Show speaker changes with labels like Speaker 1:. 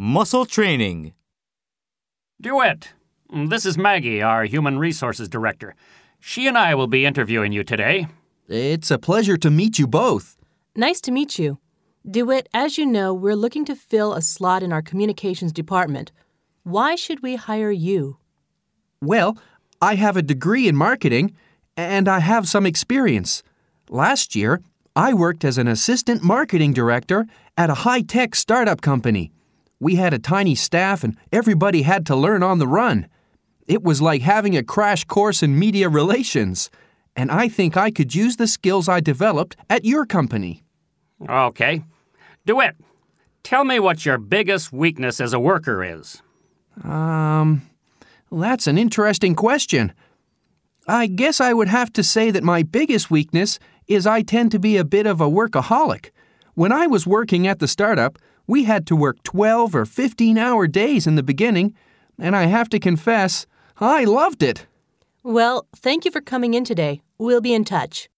Speaker 1: Muscle Training.
Speaker 2: DeWitt, this is Maggie, our Human Resources Director. She and I will be interviewing you today.
Speaker 3: It's a pleasure to meet you both.
Speaker 4: Nice to meet you. DeWitt, as you know, we're looking to fill a slot in our communications department. Why should we hire you?
Speaker 3: Well, I have a degree in marketing and I have some experience. Last year, I worked as an assistant marketing director at a high tech startup company. We had a tiny staff and everybody had to learn on the run. It was like having a crash course in media relations. And I think I could use the skills I developed at your company.
Speaker 2: Okay. DeWitt, tell me what your biggest weakness as a worker is.
Speaker 3: Um, that's an interesting question. I guess I would have to say that my biggest weakness is I tend to be a bit of a workaholic. When I was working at the startup, we had to work 12 or 15 hour days in the beginning, and I have to confess, I loved it.
Speaker 4: Well, thank you for coming in today. We'll be in touch.